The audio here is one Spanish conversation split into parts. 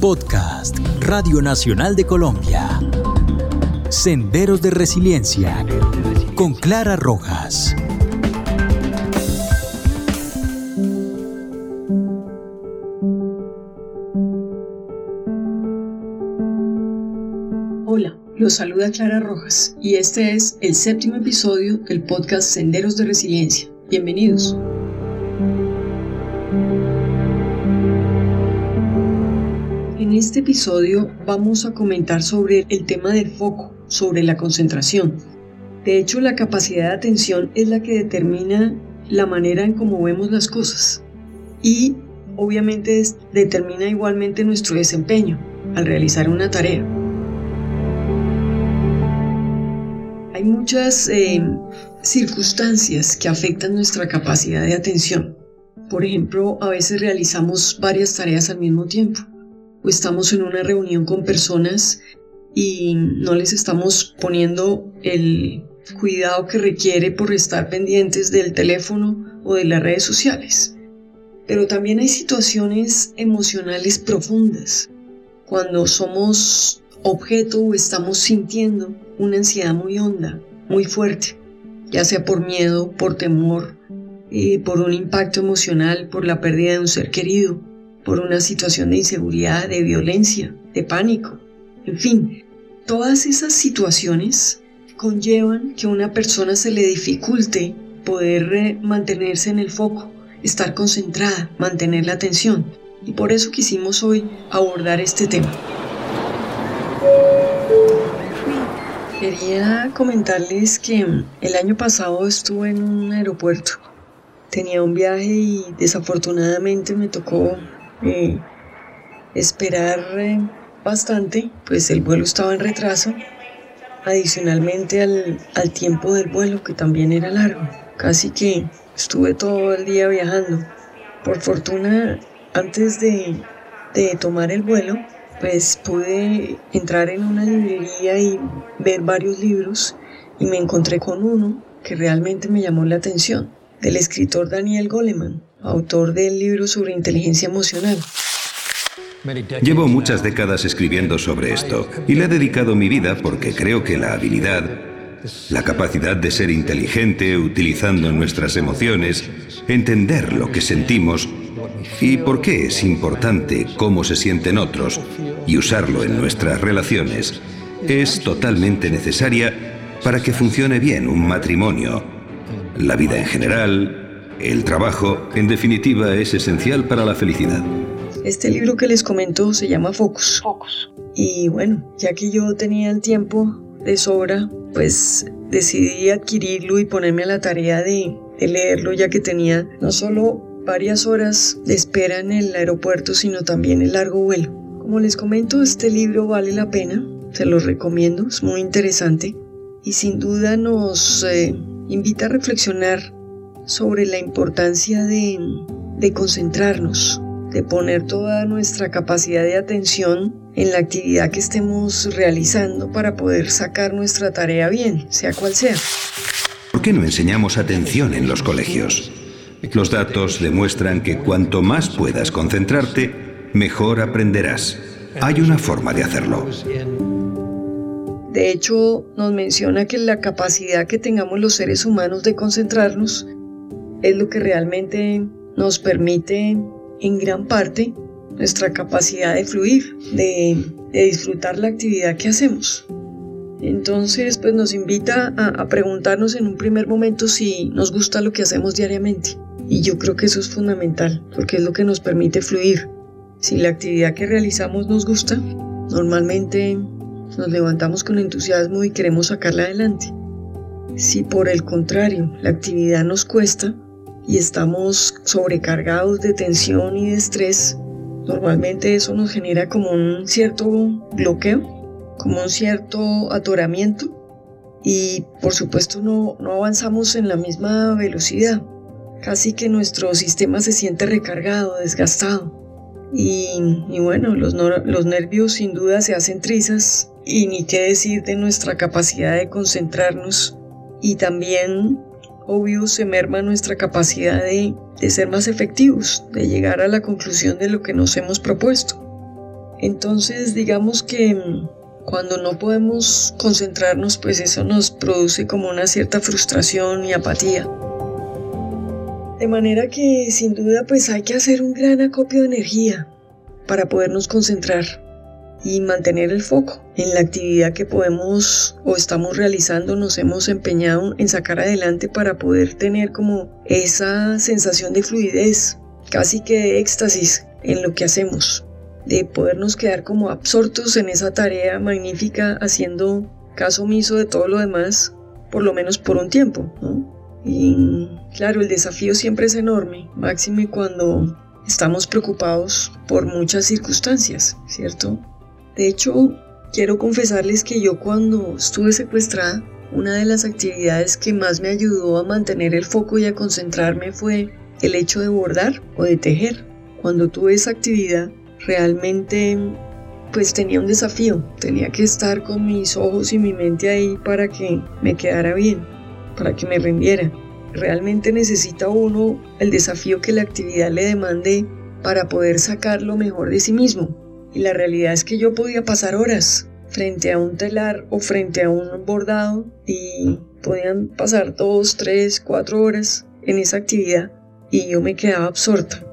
Podcast Radio Nacional de Colombia. Senderos de Resiliencia con Clara Rojas. Hola, los saluda Clara Rojas y este es el séptimo episodio del podcast Senderos de Resiliencia. Bienvenidos. Este episodio vamos a comentar sobre el tema del foco, sobre la concentración. De hecho, la capacidad de atención es la que determina la manera en cómo vemos las cosas y obviamente determina igualmente nuestro desempeño al realizar una tarea. Hay muchas eh, circunstancias que afectan nuestra capacidad de atención. Por ejemplo, a veces realizamos varias tareas al mismo tiempo o estamos en una reunión con personas y no les estamos poniendo el cuidado que requiere por estar pendientes del teléfono o de las redes sociales. Pero también hay situaciones emocionales profundas, cuando somos objeto o estamos sintiendo una ansiedad muy honda, muy fuerte, ya sea por miedo, por temor, eh, por un impacto emocional, por la pérdida de un ser querido, por una situación de inseguridad, de violencia, de pánico. En fin, todas esas situaciones conllevan que a una persona se le dificulte poder eh, mantenerse en el foco, estar concentrada, mantener la atención. Y por eso quisimos hoy abordar este tema. Quería comentarles que el año pasado estuve en un aeropuerto. Tenía un viaje y desafortunadamente me tocó eh, esperar eh, bastante, pues el vuelo estaba en retraso, adicionalmente al, al tiempo del vuelo que también era largo. Casi que estuve todo el día viajando. Por fortuna, antes de, de tomar el vuelo, pues pude entrar en una librería y ver varios libros y me encontré con uno que realmente me llamó la atención, del escritor Daniel Goleman autor del libro sobre inteligencia emocional. Llevo muchas décadas escribiendo sobre esto y le he dedicado mi vida porque creo que la habilidad, la capacidad de ser inteligente utilizando nuestras emociones, entender lo que sentimos y por qué es importante cómo se sienten otros y usarlo en nuestras relaciones, es totalmente necesaria para que funcione bien un matrimonio, la vida en general, el trabajo, en definitiva, es esencial para la felicidad. Este libro que les comento se llama Focus. Focus. Y bueno, ya que yo tenía el tiempo de sobra, pues decidí adquirirlo y ponerme a la tarea de, de leerlo, ya que tenía no solo varias horas de espera en el aeropuerto, sino también el largo vuelo. Como les comento, este libro vale la pena, se lo recomiendo, es muy interesante y sin duda nos eh, invita a reflexionar sobre la importancia de, concentrarnos, de poner toda nuestra capacidad de atención en la actividad que estemos realizando para poder sacar nuestra tarea bien, sea cual sea. ¿Por qué no enseñamos atención en los colegios? Los datos demuestran que cuanto más puedas concentrarte, mejor aprenderás. Hay una forma de hacerlo. De hecho, nos menciona que la capacidad que tengamos los seres humanos de concentrarnos es lo que realmente nos permite en gran parte nuestra capacidad de fluir, de, disfrutar la actividad que hacemos. Entonces, pues nos invita a, a, preguntarnos en un primer momento si nos gusta lo que hacemos diariamente. Y yo creo que eso es fundamental, porque es lo que nos permite fluir. Si la actividad que realizamos nos gusta, normalmente nos levantamos con entusiasmo y queremos sacarla adelante. Si por el contrario la actividad nos cuesta, y estamos sobrecargados de tensión y de estrés, normalmente eso nos genera como un cierto bloqueo, como un cierto atoramiento y por supuesto no, no avanzamos en la misma velocidad. Casi que nuestro sistema se siente recargado, desgastado. Y, bueno, los, los nervios sin duda se hacen trizas y ni qué decir de nuestra capacidad de concentrarnos y también obvio se merma nuestra capacidad de, ser más efectivos, de llegar a la conclusión de lo que nos hemos propuesto. Entonces digamos que mm, cuando no podemos concentrarnos, pues eso nos produce como una cierta frustración y apatía. De manera que sin duda pues hay que hacer un gran acopio de energía para podernos concentrar y mantener el foco en la actividad que podemos o estamos realizando, nos hemos empeñado en sacar adelante para poder tener como esa sensación de fluidez, casi que de éxtasis en lo que hacemos, de podernos quedar como absortos en esa tarea magnífica haciendo caso omiso de todo lo demás, por lo menos por un tiempo, Y claro, el desafío siempre es enorme, máxime cuando estamos preocupados por muchas circunstancias, ¿cierto? De hecho, quiero confesarles que yo cuando estuve secuestrada, una de las actividades que más me ayudó a mantener el foco y a concentrarme fue el hecho de bordar o de tejer. Cuando tuve esa actividad, realmente pues tenía un desafío. Tenía que estar con mis ojos y mi mente ahí para que me quedara bien, para que me rindiera. Realmente necesita uno el desafío que la actividad le demande para poder sacar lo mejor de sí mismo. Y la realidad es que yo podía pasar horas frente a un telar o frente a un bordado y podían pasar dos, tres, cuatro horas en esa actividad y yo me quedaba absorta.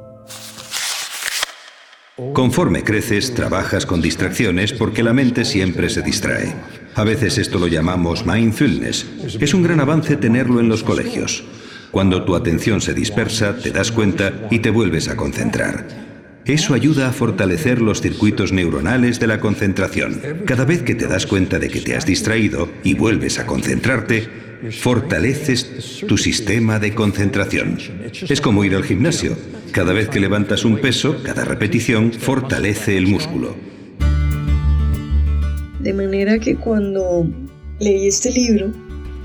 Conforme creces, trabajas con distracciones porque la mente siempre se distrae. A veces esto lo llamamos mindfulness. Es un gran avance tenerlo en los colegios. Cuando tu atención se dispersa, te das cuenta y te vuelves a concentrar. Eso ayuda a fortalecer los circuitos neuronales de la concentración. Cada vez que te das cuenta de que te has distraído y vuelves a concentrarte, fortaleces tu sistema de concentración. Es como ir al gimnasio. Cada vez que levantas un peso, cada repetición fortalece el músculo. De manera que cuando leí este libro,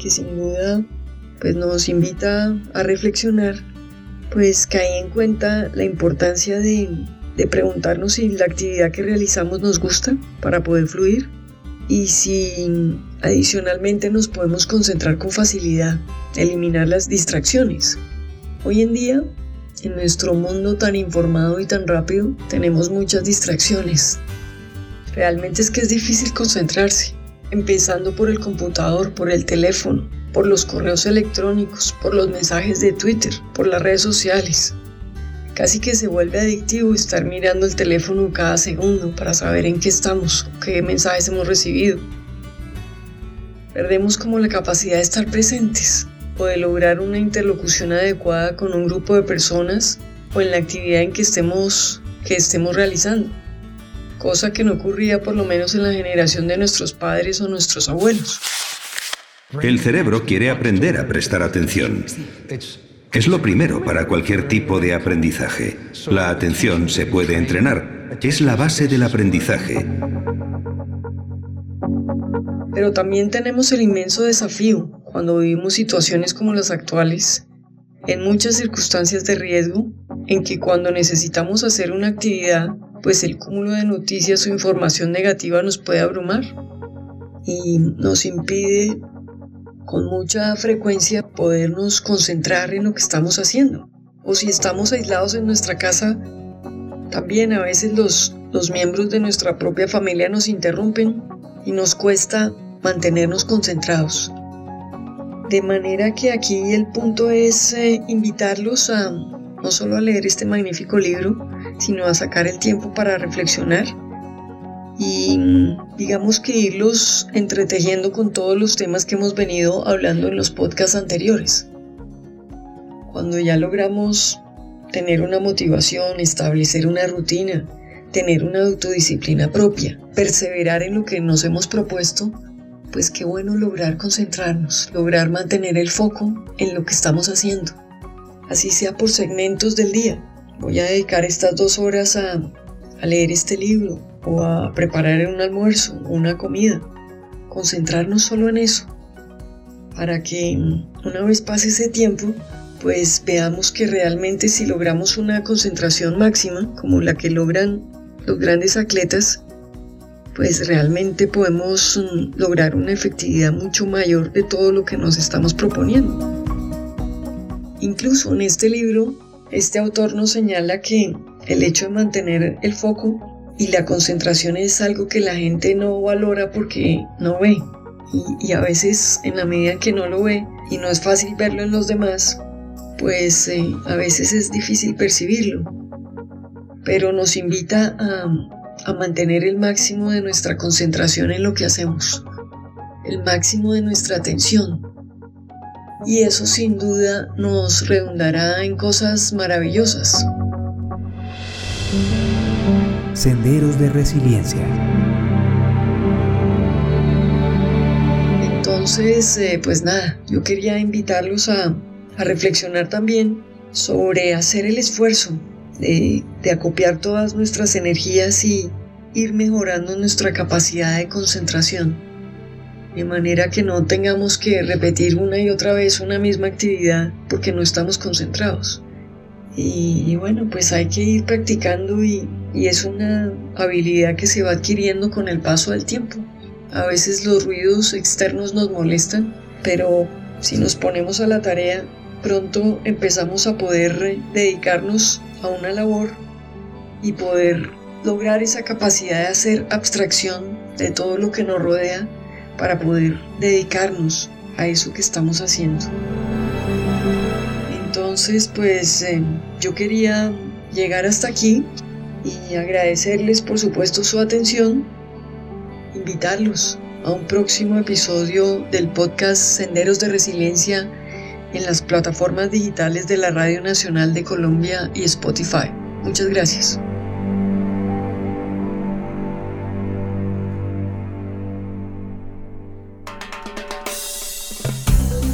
que sin duda pues nos invita a reflexionar, pues caí en cuenta la importancia de, preguntarnos si la actividad que realizamos nos gusta para poder fluir y si adicionalmente nos podemos concentrar con facilidad, eliminar las distracciones. Hoy en día, en nuestro mundo tan informado y tan rápido, tenemos muchas distracciones. Realmente es que es difícil concentrarse, empezando por el computador, por el teléfono, por los correos electrónicos, por los mensajes de Twitter, por las redes sociales. Casi que se vuelve adictivo estar mirando el teléfono cada segundo para saber en qué estamos, qué mensajes hemos recibido. Perdemos como la capacidad de estar presentes o de lograr una interlocución adecuada con un grupo de personas o en la actividad en que estemos, que estemos realizando, cosa que no ocurría por lo menos en la generación de nuestros padres o nuestros abuelos. El cerebro quiere aprender a prestar atención. Es lo primero para cualquier tipo de aprendizaje. La atención se puede entrenar. Es la base del aprendizaje. Pero también tenemos el inmenso desafío cuando vivimos situaciones como las actuales, en muchas circunstancias de riesgo, en que cuando necesitamos hacer una actividad, pues el cúmulo de noticias o información negativa nos puede abrumar y nos impide con mucha frecuencia podernos concentrar en lo que estamos haciendo. O si estamos aislados en nuestra casa, también a veces los, los miembros de nuestra propia familia nos interrumpen y nos cuesta mantenernos concentrados. De manera que aquí el punto es eh, invitarlos a no solo a leer este magnífico libro, sino a sacar el tiempo para reflexionar y digamos que irlos entretejiendo con todos los temas que hemos venido hablando en los podcasts anteriores. Cuando ya logramos tener una motivación, establecer una rutina, tener una autodisciplina propia, perseverar en lo que nos hemos propuesto, pues qué bueno lograr concentrarnos, lograr mantener el foco en lo que estamos haciendo. Así sea por segmentos del día. Voy a dedicar estas dos horas a, a leer este libro, o a preparar un almuerzo, una comida. Concentrarnos solo en eso, para que una vez pase ese tiempo, pues veamos que realmente si logramos una concentración máxima, como la que logran los grandes atletas, pues realmente podemos mm, lograr una efectividad mucho mayor de todo lo que nos estamos proponiendo. Incluso en este libro, este autor nos señala que el hecho de mantener el foco Y la concentración es algo que la gente no valora porque no ve. Y, a veces en la medida que no lo ve y no es fácil verlo en los demás, pues eh, a veces es difícil percibirlo. Pero nos invita a, a mantener el máximo de nuestra concentración en lo que hacemos, el máximo de nuestra atención. Y eso sin duda nos redundará en cosas maravillosas. Senderos de Resiliencia. Entonces, eh, pues nada, yo quería invitarlos a, reflexionar también sobre hacer el esfuerzo de, de acopiar todas nuestras energías y ir mejorando nuestra capacidad de concentración, de manera que no tengamos que repetir una y otra vez una misma actividad porque no estamos concentrados. Y, bueno, pues hay que ir practicando y, es una habilidad que se va adquiriendo con el paso del tiempo. A veces los ruidos externos nos molestan, pero si nos ponemos a la tarea, pronto empezamos a poder dedicarnos a una labor y poder lograr esa capacidad de hacer abstracción de todo lo que nos rodea para poder dedicarnos a eso que estamos haciendo. Entonces, pues eh, yo quería llegar hasta aquí y agradecerles por supuesto su atención, invitarlos a un próximo episodio del podcast Senderos de Resiliencia en las plataformas digitales de la Radio Nacional de Colombia y Spotify. Muchas gracias.